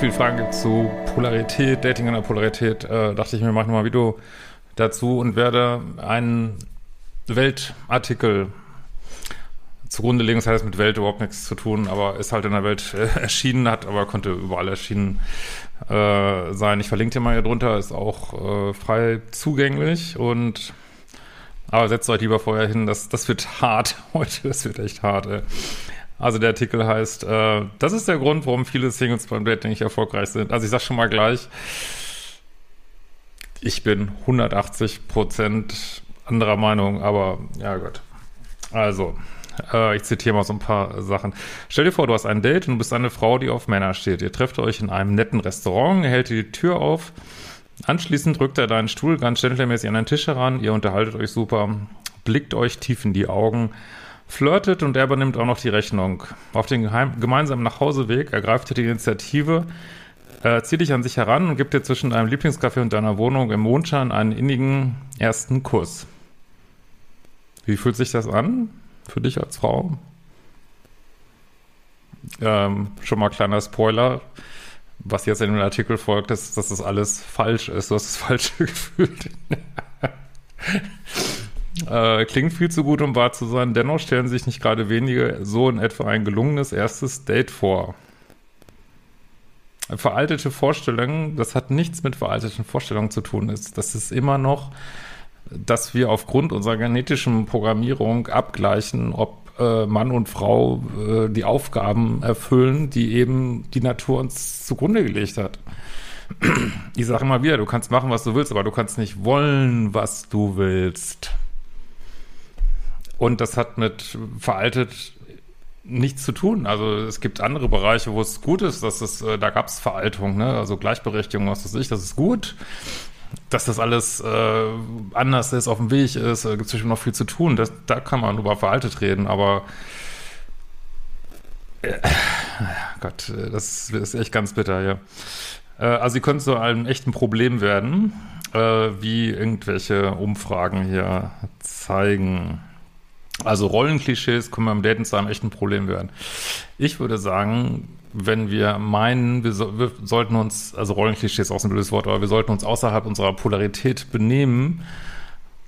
viele Fragen gibt zu Polarität, Dating in der Polarität, äh, dachte ich mir, mache mal ein Video dazu und werde einen Weltartikel zugrunde legen. Das heißt mit Welt überhaupt nichts zu tun, aber ist halt in der Welt äh, erschienen, hat aber konnte überall erschienen äh, sein. Ich verlinke dir mal hier drunter, ist auch äh, frei zugänglich und aber setzt euch lieber vorher hin, das, das wird hart heute, das wird echt hart. Ey. Also der Artikel heißt, äh, das ist der Grund, warum viele Singles beim Dating nicht erfolgreich sind. Also ich sag schon mal gleich, ich bin 180 Prozent anderer Meinung, aber ja Gott. Also, äh, ich zitiere mal so ein paar Sachen. Stell dir vor, du hast ein Date und du bist eine Frau, die auf Männer steht. Ihr trefft euch in einem netten Restaurant, hält die Tür auf. Anschließend drückt er deinen Stuhl ganz gentlemäßig an den Tisch heran. Ihr unterhaltet euch super, blickt euch tief in die Augen flirtet und er übernimmt auch noch die Rechnung. Auf den gemeinsamen Nachhauseweg ergreift er die Initiative, äh, zieht dich an sich heran und gibt dir zwischen deinem Lieblingscafé und deiner Wohnung im Mondschein einen innigen ersten Kuss. Wie fühlt sich das an für dich als Frau? Ähm, schon mal kleiner Spoiler. Was jetzt in dem Artikel folgt, ist, dass das alles falsch ist. Du hast das Falsche gefühlt. Äh, klingt viel zu gut, um wahr zu sein. Dennoch stellen sich nicht gerade wenige so in etwa ein gelungenes erstes Date vor. Veraltete Vorstellungen, das hat nichts mit veralteten Vorstellungen zu tun. Das ist immer noch, dass wir aufgrund unserer genetischen Programmierung abgleichen, ob äh, Mann und Frau äh, die Aufgaben erfüllen, die eben die Natur uns zugrunde gelegt hat. Ich sage immer wieder, du kannst machen, was du willst, aber du kannst nicht wollen, was du willst. Und das hat mit veraltet nichts zu tun. Also es gibt andere Bereiche, wo es gut ist, dass es, äh, da gab es Veraltung, ne? Also Gleichberechtigung, was weiß ich, das ist gut. Dass das alles äh, anders ist, auf dem Weg ist, äh, gibt es bestimmt noch viel zu tun. Das, da kann man über veraltet reden, aber äh, Gott, das ist echt ganz bitter, ja. Äh, also sie können zu einem echten Problem werden, äh, wie irgendwelche Umfragen hier zeigen. Also Rollenklischees können beim Daten zu einem echten Problem werden. Ich würde sagen, wenn wir meinen, wir, so, wir sollten uns, also Rollenklischees ist auch ein blödes Wort, aber wir sollten uns außerhalb unserer Polarität benehmen,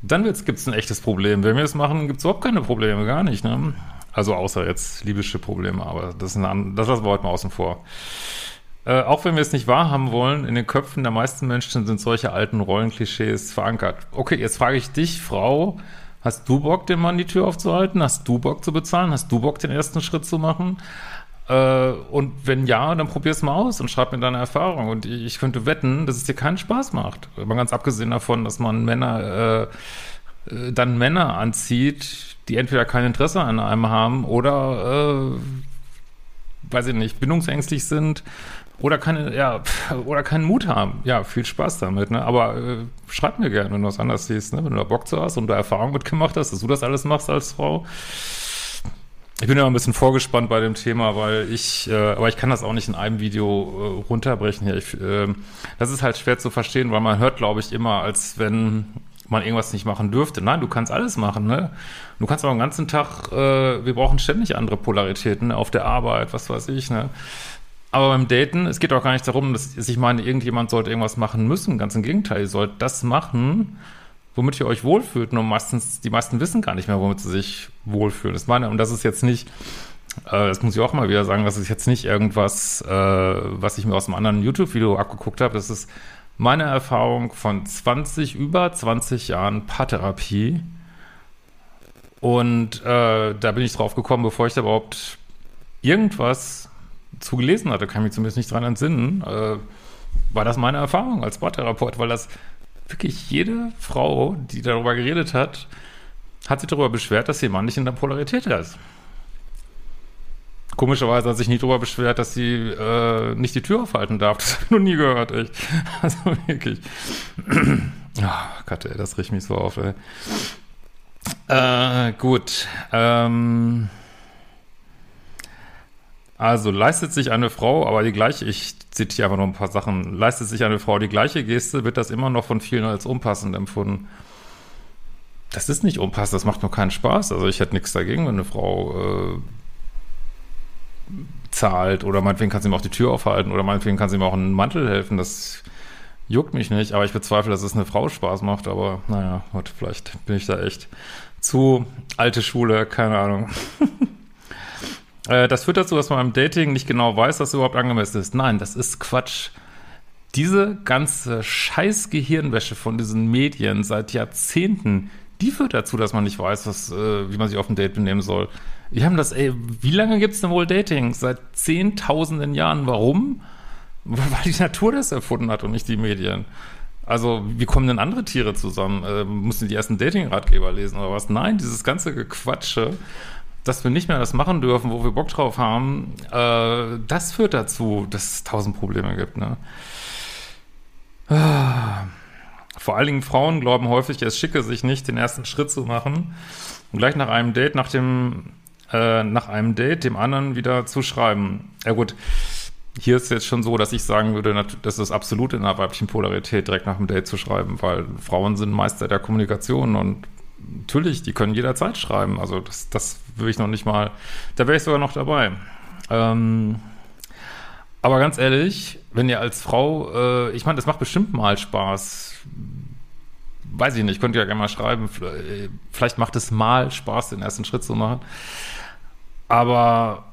dann gibt es ein echtes Problem. Wenn wir es machen, gibt es überhaupt keine Probleme, gar nicht. Ne? Also außer jetzt libysche Probleme, aber das, ist eine, das lassen wir heute mal außen vor. Äh, auch wenn wir es nicht wahrhaben wollen, in den Köpfen der meisten Menschen sind solche alten Rollenklischees verankert. Okay, jetzt frage ich dich, Frau, Hast du Bock, dem Mann die Tür aufzuhalten? Hast du Bock zu bezahlen? Hast du Bock, den ersten Schritt zu machen? Äh, und wenn ja, dann probier's mal aus und schreib mir deine Erfahrung. Und ich könnte wetten, dass es dir keinen Spaß macht. Aber ganz abgesehen davon, dass man Männer, äh, äh, dann Männer anzieht, die entweder kein Interesse an einem haben oder, äh, weiß ich nicht, bindungsängstlich sind oder keine, ja, oder keinen Mut haben. Ja, viel Spaß damit, ne? Aber äh, schreib mir gerne, wenn du was anderes siehst, ne? Wenn du da Bock zu hast und da Erfahrung mitgemacht hast, dass du das alles machst als Frau. Ich bin ja ein bisschen vorgespannt bei dem Thema, weil ich, äh, aber ich kann das auch nicht in einem Video äh, runterbrechen hier. Ich, äh, das ist halt schwer zu verstehen, weil man hört, glaube ich, immer, als wenn man irgendwas nicht machen dürfte. Nein, du kannst alles machen, ne? Du kannst auch den ganzen Tag, äh, wir brauchen ständig andere Polaritäten auf der Arbeit, was weiß ich, ne? Aber beim Daten, es geht auch gar nicht darum, dass ich meine, irgendjemand sollte irgendwas machen müssen. Ganz im Gegenteil, ihr sollt das machen, womit ihr euch wohlfühlt. Und meistens, die meisten wissen gar nicht mehr, womit sie sich wohlfühlen. Das meine, und das ist jetzt nicht, äh, das muss ich auch mal wieder sagen, das ist jetzt nicht irgendwas, äh, was ich mir aus einem anderen YouTube-Video abgeguckt habe. Das ist meine Erfahrung von 20, über 20 Jahren Paartherapie. Und äh, da bin ich drauf gekommen, bevor ich da überhaupt irgendwas zugelesen hatte, kann ich mich zumindest nicht dran entsinnen, äh, war das meine Erfahrung als Sporttherapeut, weil das wirklich jede Frau, die darüber geredet hat, hat sich darüber beschwert, dass ihr Mann nicht in der Polarität ist. Komischerweise hat sich nicht darüber beschwert, dass sie äh, nicht die Tür aufhalten darf. Das habe ich noch nie gehört, echt. Also wirklich. oh Gott, ey, das riecht mich so auf, ey. Äh, gut. Ähm also leistet sich eine Frau, aber die gleiche, ich zitiere einfach nur ein paar Sachen, leistet sich eine Frau die gleiche Geste, wird das immer noch von vielen als unpassend empfunden. Das ist nicht unpassend, das macht nur keinen Spaß. Also ich hätte nichts dagegen, wenn eine Frau äh, zahlt oder meinetwegen kann sie ihm auch die Tür aufhalten oder meinetwegen kann sie ihm auch einen Mantel helfen. Das juckt mich nicht, aber ich bezweifle, dass es eine Frau Spaß macht. Aber naja, Gott, vielleicht bin ich da echt zu alte Schule, keine Ahnung. Äh, das führt dazu, dass man beim Dating nicht genau weiß, was überhaupt angemessen ist. Nein, das ist Quatsch. Diese ganze scheiß Gehirnwäsche von diesen Medien seit Jahrzehnten, die führt dazu, dass man nicht weiß, was, äh, wie man sich auf dem Date benehmen soll. Wir haben das, ey, wie lange gibt es denn wohl Dating? Seit zehntausenden Jahren. Warum? Weil die Natur das erfunden hat und nicht die Medien. Also, wie kommen denn andere Tiere zusammen? Äh, müssen die ersten Dating-Ratgeber lesen oder was? Nein, dieses ganze Gequatsche, dass wir nicht mehr das machen dürfen, wo wir Bock drauf haben, äh, das führt dazu, dass es tausend Probleme gibt. Ne? Ah. Vor allen Dingen Frauen glauben häufig, es schicke sich nicht, den ersten Schritt zu machen und gleich nach einem Date, nach dem, äh, nach einem Date dem anderen wieder zu schreiben. Ja gut, hier ist es jetzt schon so, dass ich sagen würde, das ist absolut in einer weiblichen Polarität, direkt nach dem Date zu schreiben, weil Frauen sind Meister der Kommunikation und natürlich, die können jederzeit schreiben. Also das, das würde ich noch nicht mal, da wäre ich sogar noch dabei. Ähm, aber ganz ehrlich, wenn ihr als Frau, äh, ich meine, das macht bestimmt mal Spaß. Weiß ich nicht, könnt ihr ja gerne mal schreiben. Vielleicht macht es mal Spaß, den ersten Schritt zu machen. Aber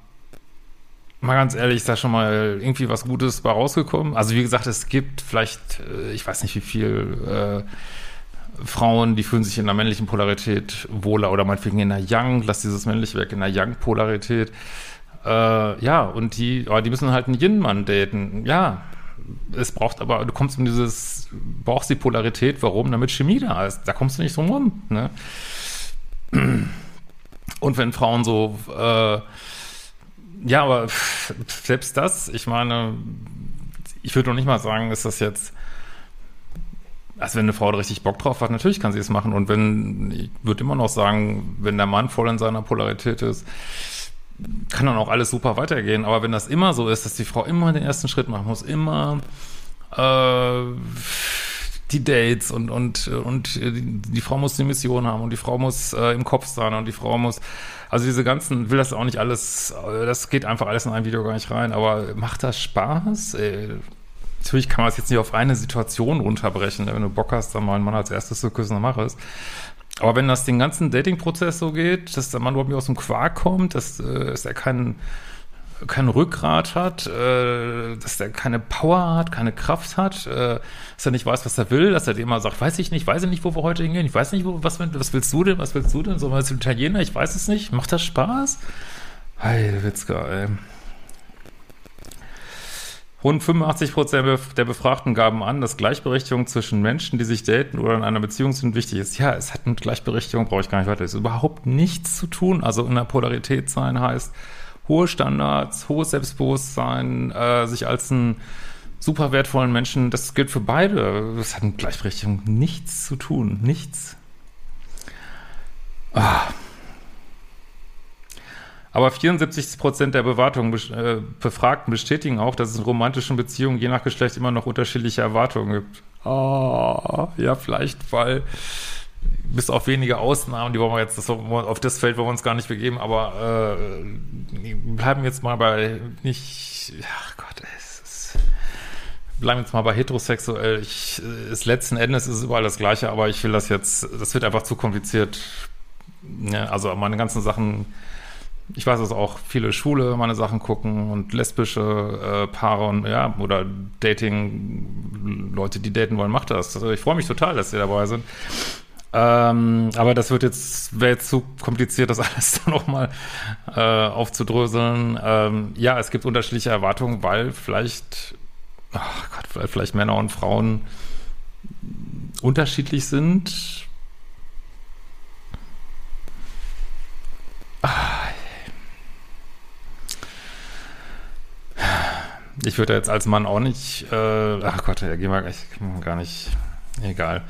mal ganz ehrlich, ist da schon mal irgendwie was Gutes bei rausgekommen? Also wie gesagt, es gibt vielleicht, äh, ich weiß nicht wie viel äh, Frauen, die fühlen sich in der männlichen Polarität wohler oder meinetwegen in der Young, lass dieses männliche weg, in der Young-Polarität. Äh, ja, und die, oh, die müssen halt einen Yin-Mann daten. Ja, es braucht aber, du kommst in dieses, brauchst die Polarität, warum? Damit Chemie da ist. Da kommst du nicht drum rum. Ne? Und wenn Frauen so äh, ja, aber selbst das, ich meine, ich würde noch nicht mal sagen, ist das jetzt, also wenn eine Frau da richtig Bock drauf hat, natürlich kann sie es machen. Und wenn, ich würde immer noch sagen, wenn der Mann voll in seiner Polarität ist, kann dann auch alles super weitergehen. Aber wenn das immer so ist, dass die Frau immer den ersten Schritt machen muss, immer äh, die Dates und, und, und die, die Frau muss die Mission haben und die Frau muss äh, im Kopf sein und die Frau muss, also diese ganzen, will das auch nicht alles, äh, das geht einfach alles in ein Video gar nicht rein, aber macht das Spaß? Ey, natürlich kann man es jetzt nicht auf eine Situation runterbrechen. Wenn du Bock hast, dann mal einen Mann als erstes zu küssen, dann mach es. Aber wenn das den ganzen Dating-Prozess so geht, dass der Mann überhaupt nicht aus dem Quark kommt, dass, äh, dass er keinen kein Rückgrat hat, äh, dass er keine Power hat, keine Kraft hat, äh, dass er nicht weiß, was er will, dass er dir immer sagt, weiß ich nicht, weiß ich nicht, wo wir heute hingehen, ich weiß nicht, wo, was, was willst du denn, was willst du denn, so zum Italiener, ich weiß es nicht, macht das Spaß? Hey, Witzka, ey. Rund 85 Prozent der Befragten gaben an, dass Gleichberechtigung zwischen Menschen, die sich daten oder in einer Beziehung sind, wichtig ist. Ja, es hat mit Gleichberechtigung, brauche ich gar nicht weiter, es ist überhaupt nichts zu tun. Also in der Polarität sein heißt, hohe Standards, hohes Selbstbewusstsein, äh, sich als einen super wertvollen Menschen, das gilt für beide. Das hat mit Gleichberechtigung nichts zu tun. Nichts. Ah. Aber 74 Prozent der Bewartungen, äh, Befragten bestätigen auch, dass es in romantischen Beziehungen je nach Geschlecht immer noch unterschiedliche Erwartungen gibt. Oh, ja, vielleicht, weil bis auf wenige Ausnahmen, die wollen wir jetzt, das, auf das Feld wollen wir uns gar nicht begeben, aber äh, bleiben jetzt mal bei nicht, ach Gott, es ist, bleiben jetzt mal bei heterosexuell. Ich, ist letzten Endes ist es überall das Gleiche, aber ich will das jetzt, das wird einfach zu kompliziert. Ja, also meine ganzen Sachen, ich weiß, dass auch viele Schule meine Sachen gucken und lesbische äh, Paare und ja, oder Dating, Leute, die daten wollen, macht das. Also ich freue mich total, dass sie dabei sind. Ähm, aber das wird jetzt, wäre jetzt zu kompliziert, das alles dann nochmal äh, aufzudröseln. Ähm, ja, es gibt unterschiedliche Erwartungen, weil vielleicht, ach Gott, weil vielleicht Männer und Frauen unterschiedlich sind. Ich würde jetzt als Mann auch nicht, äh, ach Gott, ja, gehen wir gar nicht, egal.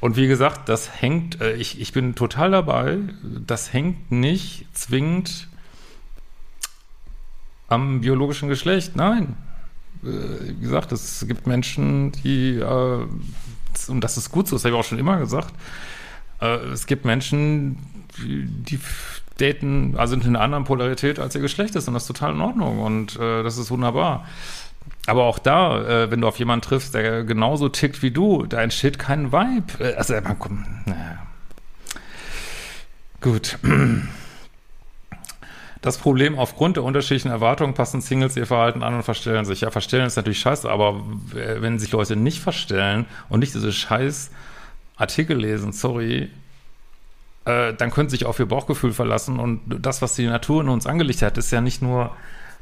Und wie gesagt, das hängt, äh, ich, ich bin total dabei, das hängt nicht zwingend am biologischen Geschlecht. Nein. Äh, wie gesagt, es gibt Menschen, die, äh, und das ist gut so, das habe ich auch schon immer gesagt, Äh, es gibt Menschen, die daten, also in einer anderen Polarität als ihr Geschlecht ist und das ist total in Ordnung und äh, das ist wunderbar. Aber auch da, äh, wenn du auf jemanden triffst, der genauso tickt wie du, da entsteht kein Vibe. Äh, also, man kommt, naja. Gut. Das Problem, aufgrund der unterschiedlichen Erwartungen passen Singles ihr Verhalten an und verstellen sich. Ja, verstellen ist natürlich scheiße, aber wenn sich Leute nicht verstellen und nicht diese scheiß Artikel lesen, sorry, äh, dann können sie sich auf ihr Bauchgefühl verlassen und das, was die Natur in uns angelegt hat, ist ja nicht nur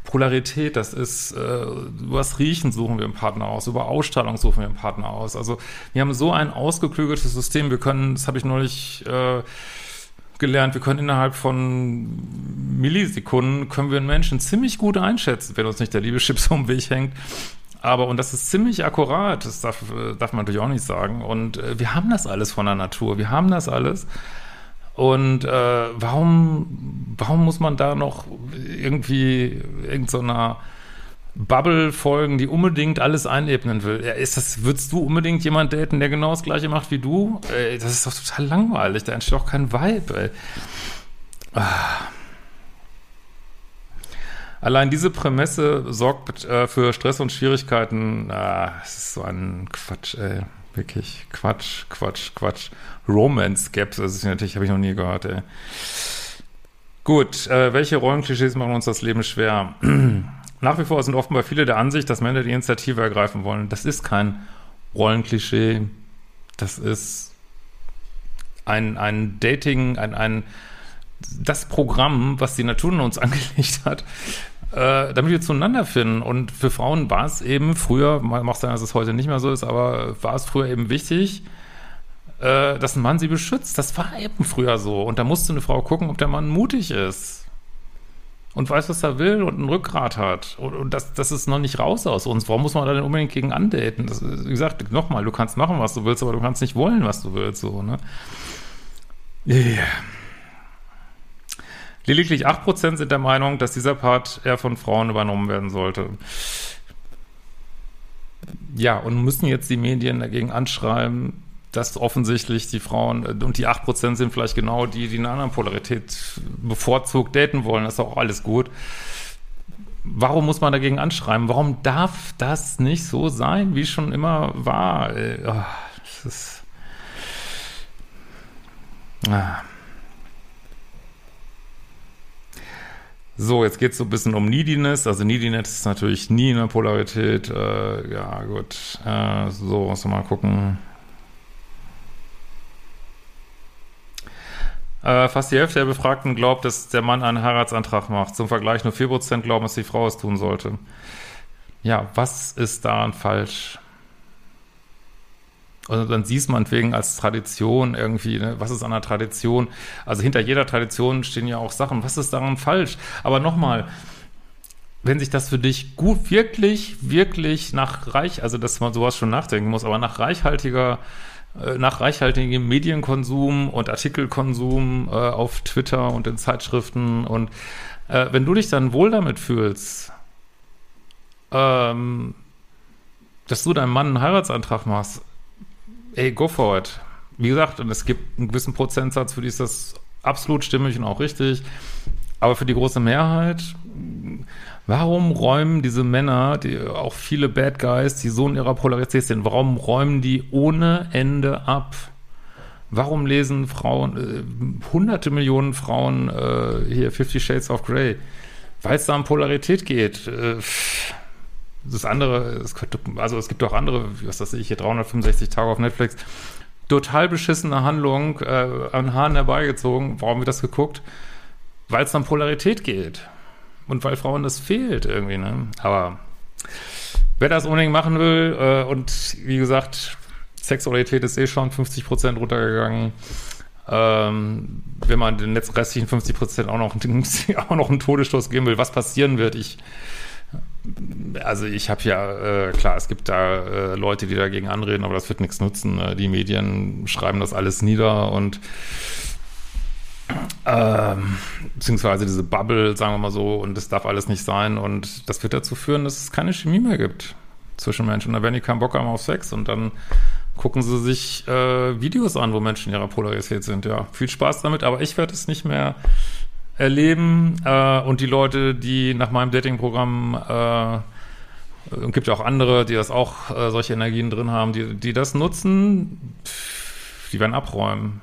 Polarität, das ist, äh, das Riechen suchen wir einen Partner aus, über Ausstrahlung suchen wir einen Partner aus. Also wir haben so ein ausgeklügeltes System, wir können, das habe ich neulich äh, gelernt, wir können innerhalb von Millisekunden, können wir einen Menschen ziemlich gut einschätzen, wenn uns nicht der Liebeschips um den Weg hängt. Aber, und das ist ziemlich akkurat, das darf, äh, darf man natürlich auch nicht sagen. Und äh, wir haben das alles von der Natur, wir haben das alles. Und äh, warum, warum muss man da noch irgendwie irgendeiner so Bubble folgen, die unbedingt alles einebnen will? Ja, ist das, würdest du unbedingt jemand daten, der genau das gleiche macht wie du? Ey, das ist doch total langweilig, da entsteht auch kein Vibe, ey. Ah. Allein diese Prämisse sorgt äh, für Stress und Schwierigkeiten. Ah, das ist so ein Quatsch, ey. Wirklich Quatsch, Quatsch, Quatsch. Romance Gaps, das ist natürlich, habe ich noch nie gehört, ey. Gut, äh, welche Rollenklischees machen uns das Leben schwer? Nach wie vor sind offenbar viele der Ansicht, dass Männer die Initiative ergreifen wollen. Das ist kein Rollenklischee. Das ist ein, ein Dating, ein, ein, das Programm, was die Natur in uns angelegt hat, äh, damit wir zueinander finden. Und für Frauen war es eben früher, mag sein, dass es heute nicht mehr so ist, aber war es früher eben wichtig, äh, dass ein Mann sie beschützt. Das war eben früher so. Und da musste eine Frau gucken, ob der Mann mutig ist. Und weiß, was er will und ein Rückgrat hat. Und, und das, das ist noch nicht raus aus uns. Warum muss man da denn unbedingt gegen andaten? Das, wie gesagt, nochmal, du kannst machen, was du willst, aber du kannst nicht wollen, was du willst. So, ne? Yeah. Lediglich 8% sind der Meinung, dass dieser Part eher von Frauen übernommen werden sollte. Ja, und müssen jetzt die Medien dagegen anschreiben, dass offensichtlich die Frauen, und die 8% sind vielleicht genau die, die eine andere Polarität bevorzugt daten wollen, das ist auch alles gut. Warum muss man dagegen anschreiben? Warum darf das nicht so sein, wie es schon immer war? Oh, das ist. Ah. So, jetzt geht es so ein bisschen um Neediness. Also Neediness ist natürlich nie eine Polarität. Äh, ja, gut. Äh, so, muss mal gucken. Äh, fast die Hälfte der Befragten glaubt, dass der Mann einen Heiratsantrag macht. Zum Vergleich nur 4% glauben, dass die Frau es tun sollte. Ja, was ist daran falsch? Und dann siehst man wegen als Tradition irgendwie, ne? was ist an der Tradition? Also hinter jeder Tradition stehen ja auch Sachen. Was ist daran falsch? Aber nochmal, wenn sich das für dich gut, wirklich, wirklich nach reich, also dass man sowas schon nachdenken muss, aber nach reichhaltiger, äh, nach reichhaltigem Medienkonsum und Artikelkonsum äh, auf Twitter und in Zeitschriften und äh, wenn du dich dann wohl damit fühlst, ähm, dass du deinem Mann einen Heiratsantrag machst, ey, go for it. Wie gesagt, und es gibt einen gewissen Prozentsatz, für die ist das absolut stimmig und auch richtig. Aber für die große Mehrheit, warum räumen diese Männer, die auch viele Bad Guys, die so in ihrer Polarität sind, warum räumen die ohne Ende ab? Warum lesen Frauen, äh, hunderte Millionen Frauen äh, hier Fifty Shades of Grey? Weil es da um Polarität geht. Äh, das andere, es könnte, also es gibt auch andere, was weiß ich, hier 365 Tage auf Netflix, total beschissene Handlung äh, an Haaren herbeigezogen. Warum wird das geguckt? Weil es dann Polarität geht. Und weil Frauen das fehlt irgendwie, ne? Aber wer das unbedingt machen will, äh, und wie gesagt, Sexualität ist eh schon 50 Prozent runtergegangen. Ähm, wenn man den letzten restlichen 50 Prozent auch noch, auch noch einen Todesstoß geben will, was passieren wird, ich also ich habe ja, äh, klar, es gibt da äh, Leute, die dagegen anreden, aber das wird nichts nutzen. Äh, die Medien schreiben das alles nieder und ähm, beziehungsweise diese Bubble, sagen wir mal so, und das darf alles nicht sein. Und das wird dazu führen, dass es keine Chemie mehr gibt zwischen Menschen. Dann werden die keinen Bock haben auf Sex und dann gucken Sie sich äh, Videos an, wo Menschen ihrer Polarität sind. Ja, viel Spaß damit, aber ich werde es nicht mehr erleben. Äh, und die Leute, die nach meinem Datingprogramm äh, und gibt ja auch andere, die das auch äh, solche Energien drin haben, die, die das nutzen, die werden abräumen.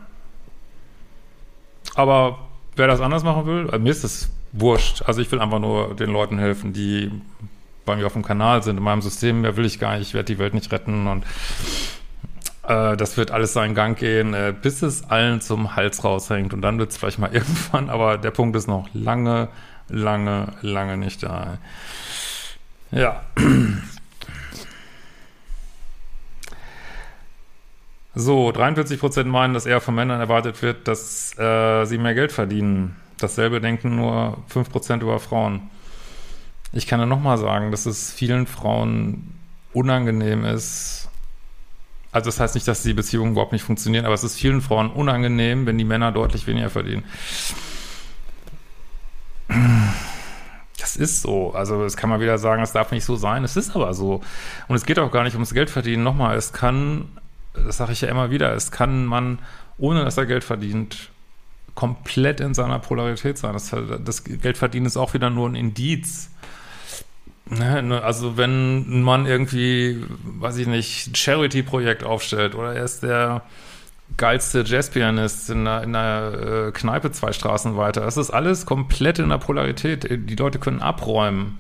Aber wer das anders machen will, äh, mir ist das wurscht. Also ich will einfach nur den Leuten helfen, die bei mir auf dem Kanal sind. In meinem System mehr will ich gar nicht. Ich werde die Welt nicht retten und äh, das wird alles seinen Gang gehen, äh, bis es allen zum Hals raushängt. Und dann wird es vielleicht mal irgendwann, aber der Punkt ist noch lange, lange, lange nicht da. Ja. So, 43% meinen, dass eher von Männern erwartet wird, dass äh, sie mehr Geld verdienen. Dasselbe denken nur 5% über Frauen. Ich kann ja nochmal sagen, dass es vielen Frauen unangenehm ist. Also das heißt nicht, dass die Beziehungen überhaupt nicht funktionieren, aber es ist vielen Frauen unangenehm, wenn die Männer deutlich weniger verdienen. Das ist so. Also das kann man wieder sagen, es darf nicht so sein. Es ist aber so. Und es geht auch gar nicht ums Geld verdienen. Nochmal, es kann, das sage ich ja immer wieder, es kann man, ohne dass er Geld verdient, komplett in seiner Polarität sein. Das, das Geldverdienen ist auch wieder nur ein Indiz. Ne, ne, also wenn ein Mann irgendwie, weiß ich nicht, ein Charity-Projekt aufstellt oder er ist der geilste Jazzpianist in einer, in einer äh, Kneipe zwei Straßen weiter. Das ist alles komplett in der Polarität. Die Leute können abräumen.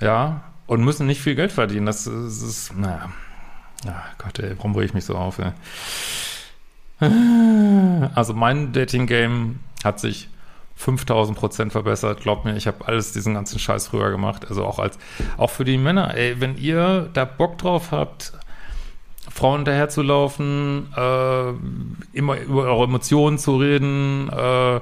Ja, und müssen nicht viel Geld verdienen. Das, das ist, naja. Ja, Gott, ey, warum rege ich mich so auf, ey? Also mein Dating-Game hat sich 5000 Prozent verbessert. Glaubt mir, ich habe alles diesen ganzen Scheiß früher gemacht. Also auch als, auch für die Männer. Ey, wenn ihr da Bock drauf habt, Frauen hinterherzulaufen, äh, immer über eure Emotionen zu reden, äh,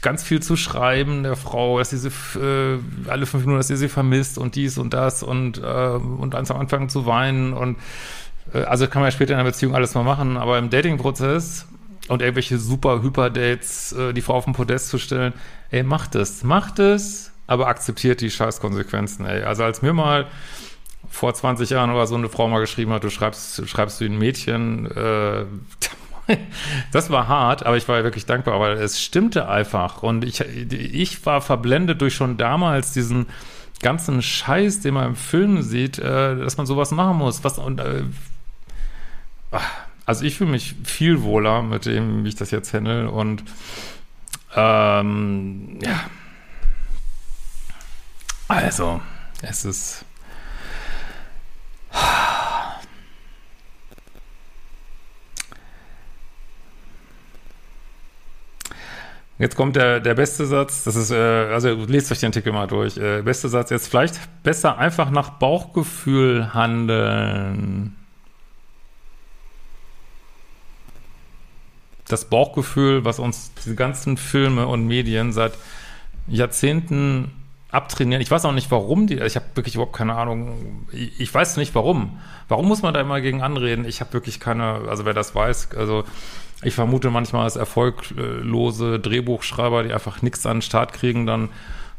ganz viel zu schreiben der Frau, dass sie sie äh, alle fünf Minuten, dass sie sie vermisst und dies und das und, äh, und ganz am Anfang zu weinen und äh, also kann man ja später in einer Beziehung alles mal machen, aber im Dating-Prozess und irgendwelche super Hyper-Dates, äh, die Frau auf den Podest zu stellen, ey, macht es, macht es, aber akzeptiert die Scheißkonsequenzen, ey. Also als mir mal vor 20 Jahren oder so eine Frau mal geschrieben hat, du schreibst, schreibst du ein Mädchen, äh, das war hart, aber ich war wirklich dankbar, weil es stimmte einfach. Und ich, ich war verblendet durch schon damals diesen ganzen Scheiß, den man im Film sieht, äh, dass man sowas machen muss. Was, und, äh, also ich fühle mich viel wohler mit dem, wie ich das jetzt handle. Und ähm, ja. Also, es ist Jetzt kommt der, der beste Satz, das ist, äh, also lest euch den Artikel mal durch. Äh, beste Satz, jetzt vielleicht besser einfach nach Bauchgefühl handeln. Das Bauchgefühl, was uns diese ganzen Filme und Medien seit Jahrzehnten abtrainieren. Ich weiß auch nicht, warum die, ich habe wirklich überhaupt keine Ahnung. Ich, ich, weiß nicht, warum. Warum muss man da immer gegen anreden? Ich habe wirklich keine, also wer das weiß, also ich vermute manchmal, dass erfolglose Drehbuchschreiber, die einfach nichts an den Start kriegen, dann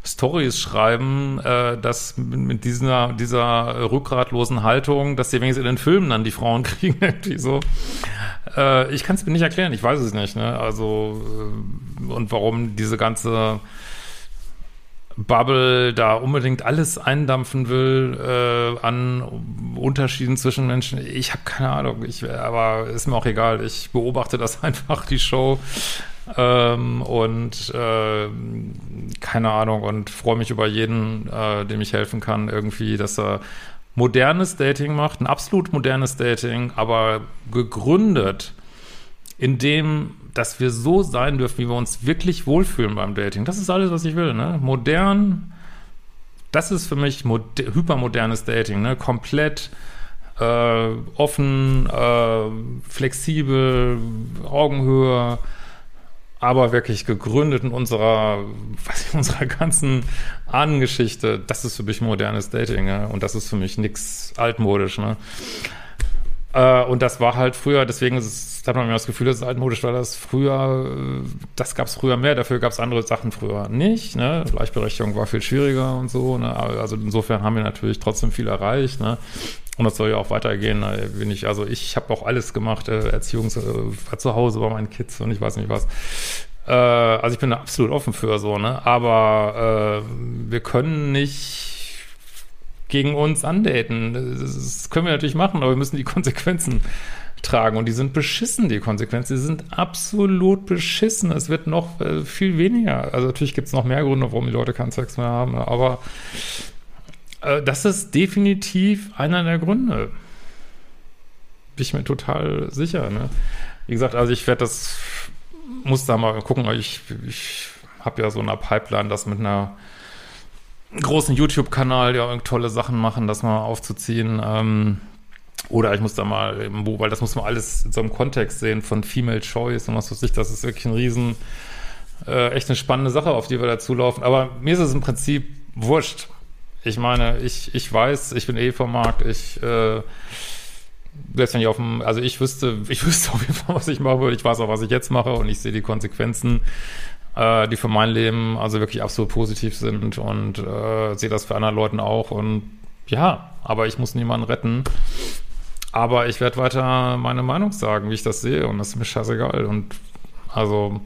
Stories schreiben, äh, dass mit dieser, dieser rückgratlosen Haltung, dass sie wenigstens in den Filmen dann die Frauen kriegen, irgendwie so. Äh, ich kann es mir nicht erklären, ich weiß es nicht, ne? Also, äh, und warum diese ganze Bubble da unbedingt alles eindampfen will äh, an Unterschieden zwischen Menschen. Ich habe keine Ahnung, ich, aber ist mir auch egal. Ich beobachte das einfach, die Show. Ähm, und äh, keine Ahnung und freue mich über jeden, äh, dem ich helfen kann, irgendwie, dass er modernes Dating macht, ein absolut modernes Dating, aber gegründet in dem dass wir so sein dürfen, wie wir uns wirklich wohlfühlen beim Dating. Das ist alles, was ich will. Ne? Modern, das ist für mich hypermodernes Dating. Ne? Komplett äh, offen, äh, flexibel, Augenhöhe, aber wirklich gegründet in unserer, was ich, unserer ganzen Ahnengeschichte. Das ist für mich modernes Dating. Ne? Und das ist für mich nichts altmodisch. Ne? Äh, und das war halt früher, deswegen ist es, hat man mir das Gefühl, das ist altmodisch, weil das früher, äh, das gab es früher mehr, dafür gab es andere Sachen früher nicht. Ne? Gleichberechtigung war viel schwieriger und so. Ne? Also insofern haben wir natürlich trotzdem viel erreicht. Ne? Und das soll ja auch weitergehen. Bin ich, also ich habe auch alles gemacht, äh, Erziehung äh, zu Hause bei meinen Kids und ich weiß nicht was. Äh, also ich bin da absolut offen für so, ne? Aber äh, wir können nicht gegen uns andaten. Das können wir natürlich machen, aber wir müssen die Konsequenzen tragen. Und die sind beschissen, die Konsequenzen. Die sind absolut beschissen. Es wird noch äh, viel weniger. Also natürlich gibt es noch mehr Gründe, warum die Leute keinen Sex mehr haben. Aber äh, das ist definitiv einer der Gründe. Bin ich mir total sicher. Ne? Wie gesagt, also ich werde das, muss da mal gucken, ich, ich habe ja so eine Pipeline, das mit einer großen YouTube-Kanal, ja tolle Sachen machen, das mal aufzuziehen. Ähm, oder ich muss da mal, weil das muss man alles in so einem Kontext sehen von Female Choice und was weiß ich, das ist wirklich ein riesen, äh, echt eine spannende Sache, auf die wir da zulaufen. Aber mir ist es im Prinzip wurscht. Ich meine, ich, ich weiß, ich bin eh vom Markt, ich, äh, selbst wenn ich auf dem, also ich wüsste, ich wüsste auf jeden Fall, was ich mache, ich weiß auch, was ich jetzt mache und ich sehe die Konsequenzen, äh, die für mein Leben also wirklich absolut positiv sind und äh, sehe das für anderen Leuten auch und ja, aber ich muss niemanden retten. Aber ich werde weiter meine Meinung sagen, wie ich das sehe und das ist mir scheißegal und also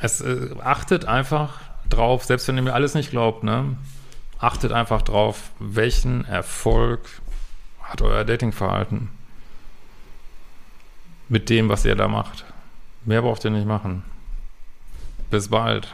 es äh, achtet einfach drauf, selbst wenn ihr mir alles nicht glaubt, ne? Achtet einfach drauf, welchen Erfolg hat euer Datingverhalten mit dem, was ihr da macht. Mehr braucht ihr nicht machen. Bis bald.